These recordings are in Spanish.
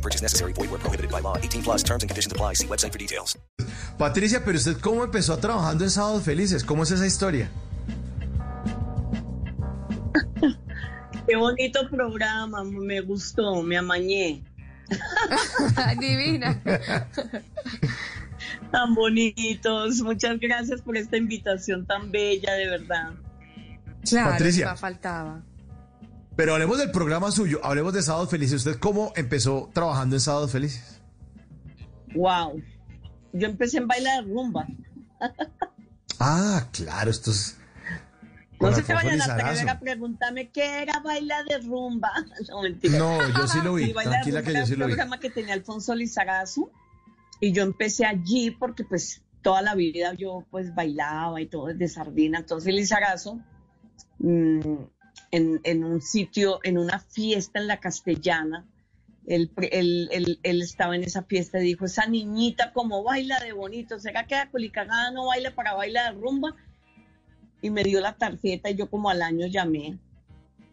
No purchase necessary. Void where prohibited by law. 18 plus terms and conditions apply. See website for details. Patricia, pero usted cómo empezó trabajando en Sábados Felices? ¿Cómo es esa historia? Qué bonito programa, me gustó, me amañé. Divina. Tan bonitos. Muchas gracias por esta invitación tan bella, de verdad. Claro, Patricia. faltaba. Pero hablemos del programa suyo, hablemos de Sábados Felices. ¿Usted cómo empezó trabajando en Sábados Felices? Wow. Yo empecé en bailar de rumba. Ah, claro, esto es... No se Alfonso vayan a Lizarazo. atrever a preguntarme qué era bailar de rumba. No, mentira. No, yo sí lo vi, Sí, Baila tranquila que era yo sí un lo vi. programa que tenía Alfonso Lizarazo y yo empecé allí porque pues toda la vida yo pues bailaba y todo desde sardina. Entonces Lizarazo mm, en, en un sitio, en una fiesta en la castellana, él, él- él- él estaba en esa fiesta y dijo, esa niñita como baila de bonito, ¿será que la culicagada no baila para bailar de rumba? Y me dio la tarjeta y yo como al año llamé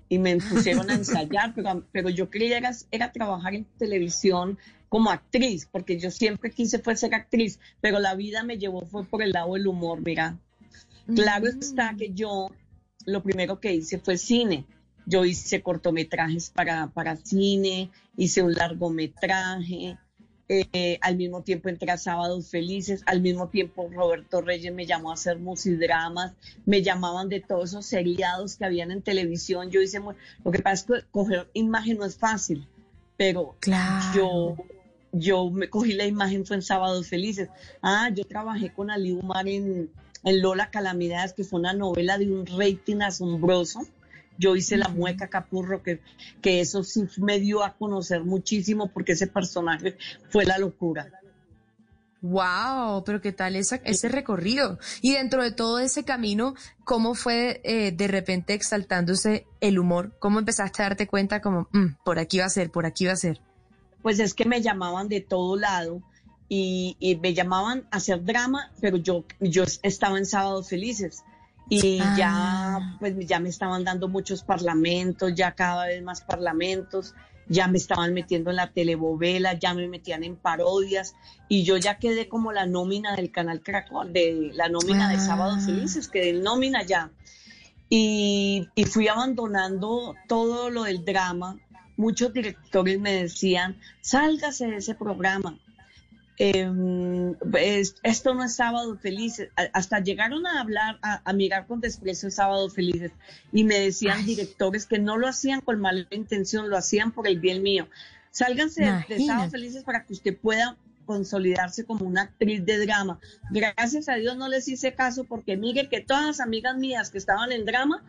y me pusieron a ensayar, pero, pero yo quería era, era trabajar en televisión como actriz, porque yo siempre quise fue ser actriz, pero la vida me llevó fue por el lado del humor, mira. Claro Mm. está que yo lo primero que hice fue cine. Yo hice cortometrajes para, para cine, hice un largometraje, eh, al mismo tiempo entré a Sábados Felices, al mismo tiempo Roberto Reyes me llamó a hacer musidramas, me llamaban de todos esos seriados que habían en televisión. Yo hice, lo que pasa es que coger imagen no es fácil, pero Claro. yo, yo me cogí la imagen fue en Sábados Felices. Ah, yo trabajé con Ali Umar en, en Lola Calamidades, que fue una novela de un rating asombroso. Yo hice La Mueca Capurro, que, que eso sí me dio a conocer muchísimo porque ese personaje fue la locura. Wow, pero qué tal esa- ese recorrido. Y dentro de todo ese camino, ¿cómo fue eh, de repente exaltándose el humor? ¿Cómo empezaste a darte cuenta como, "Mm, por aquí va a ser, por aquí va a ser? Pues es que me llamaban de todo lado y, y me llamaban a hacer drama, pero yo, yo estaba en Sábados Felices. Y Ah. ya, pues ya me estaban dando muchos parlamentos, ya cada vez más parlamentos, ya me estaban metiendo en la telebovela, ya me metían en parodias y yo ya quedé como la nómina del canal Caracol, de la nómina de Ah. Sábados Felices, quedé en nómina ya. Y, y fui abandonando todo lo del drama. Muchos directores me decían, sálgase de ese programa. Em, es- esto no es sábado felices. Hasta llegaron a hablar, a, a mirar con desprecio sábado felices. Y me decían Ay. directores que no lo hacían con mala intención, lo hacían por el bien mío. Sálganse de- de sábado felices para que usted pueda consolidarse como una actriz de drama. Gracias a Dios no les hice caso porque mire que todas las amigas mías que estaban en drama,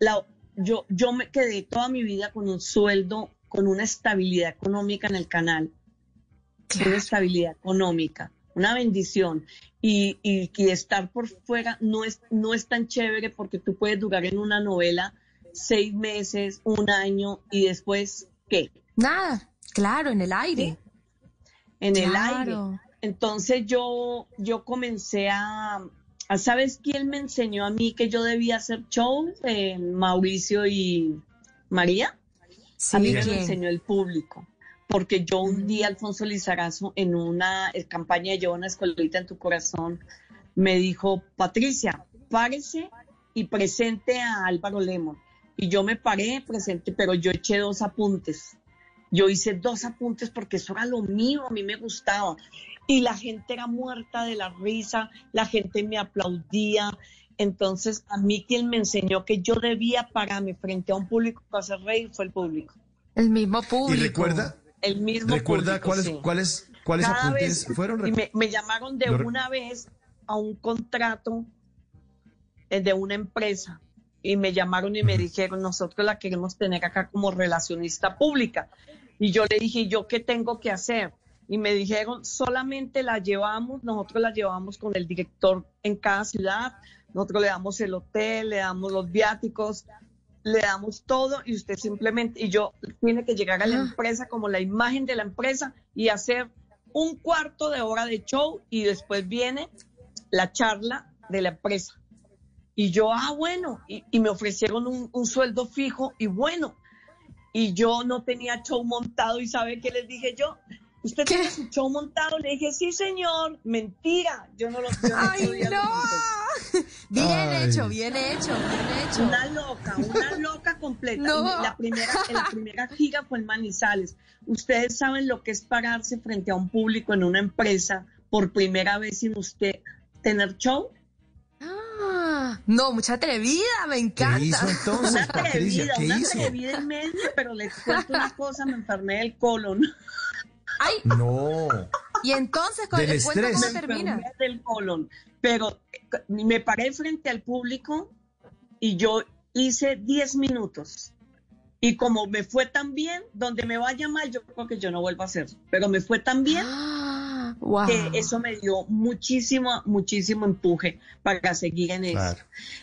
la- yo, yo me quedé toda mi vida con un sueldo, con una estabilidad económica en el canal, una estabilidad económica, una bendición. Y, y, y estar por fuera no es, no es tan chévere porque tú puedes durar en una novela seis meses, un año y después, ¿qué? Nada, claro, en el aire. En el aire. Entonces yo, yo comencé a, a- ¿sabes quién me enseñó a mí que yo debía hacer shows? Eh, Mauricio y María. Sí, a mí me lo enseñó el público. Porque yo un día, Alfonso Lizarazo, en una campaña de Lleva una escuelita en tu corazón, me dijo, Patricia, párese y presente a Álvaro Lemon. Y yo me paré, presente, pero yo eché dos apuntes. Yo hice dos apuntes porque eso era lo mío, a mí me gustaba. Y la gente era muerta de la risa, la gente me aplaudía. Entonces, a mí quien me enseñó que yo debía pararme frente a un público para hacer reír fue el público. El mismo ¿Y público. recuerda, El mismo recuerda público, cuáles, sí. cuáles, cuáles Cada apuntes vez- fueron? Y me, me llamaron de Lo una vez a un contrato eh, de una empresa y me llamaron y me dijeron, nosotros la queremos tener acá como relacionista pública. Y yo le dije, ¿yo qué tengo que hacer? y me dijeron, solamente la llevamos, nosotros la llevamos con el director en cada ciudad, nosotros le damos el hotel, le damos los viáticos, le damos todo y usted simplemente, y yo tiene que llegar a la empresa como la imagen de la empresa y hacer un cuarto de hora de show y después viene la charla de la empresa. Y yo, ah, bueno, y, me ofrecieron un, un, sueldo fijo y bueno, y yo no tenía show montado y ¿sabe qué les dije yo? ¿Usted tiene su show montado? Le dije, sí, señor. Mentira. Yo no lo yo ¡Ay, no! Bien hecho, bien hecho, bien hecho. Una loca, una loca completa. La, primera, la primera giga fue en Manizales. Ustedes saben lo que es pararse frente a un público en una empresa por primera vez sin usted tener show. Ah, no, mucha atrevida, me encanta. ¿Qué hizo entonces, una atrevida, una atrevida en medio, pero les cuento una cosa, me enfermé del colon. Ay. No. Y entonces, con el estrés. cómo termina? Del colon. Pero me paré frente al público y yo hice 10 minutos. Y como me fue tan bien, donde me vaya mal, yo creo que yo no vuelvo a hacer. Pero me fue tan bien ah, que eso me dio muchísimo, muchísimo empuje para seguir en eso.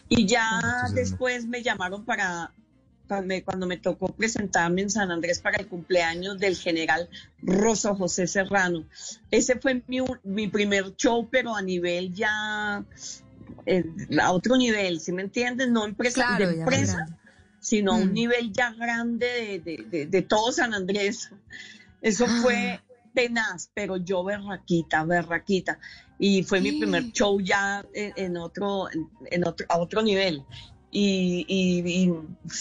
Y ya después me llamaron para cuando me tocó presentarme en San Andrés para el cumpleaños del general Rosa José Serrano. Ese fue mi, primer show, pero a nivel ya, eh, a otro nivel, ¿sí me entiendes? No empresa, de empresa, sino a un mm. nivel ya grande de, todo San Andrés. Eso ah. fue tenaz, pero yo berraquita, berraquita. Y fue mi primer show ya en, otro, en, otro, a otro nivel. Y, y,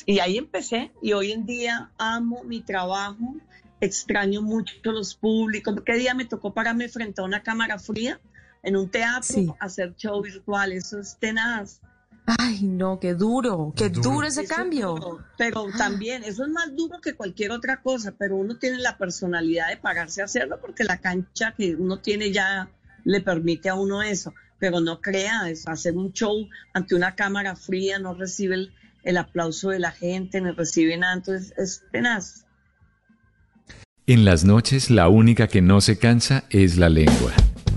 y, ahí empecé y hoy en día amo mi trabajo, extraño mucho los públicos. ¿Qué día me tocó pararme frente a una cámara fría en un teatro, hacer show virtual? Eso es tenaz. Ay, no, qué duro, qué duro, ese cambio. pero también, eso es más duro que cualquier otra cosa, pero uno tiene la personalidad de pararse a hacerlo porque la cancha que uno tiene ya le permite a uno eso pero no crea, es hacer un show ante una cámara fría, no recibe el, aplauso de la gente, no recibe nada, entonces es tenaz. En las noches la única que no se cansa es la lengua.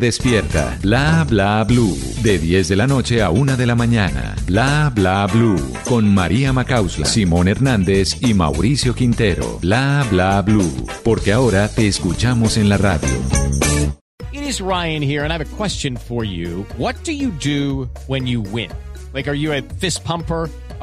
despierta. Bla Bla Blue. De 10 de la noche a 1 de la mañana. Bla Bla Blue. Con María Macausla, Simón Hernández y Mauricio Quintero. Bla Bla Blue. Porque ahora te escuchamos en la radio. It is Ryan here and I have a question for you. What do you do when you win? Like, are you a fist pumper?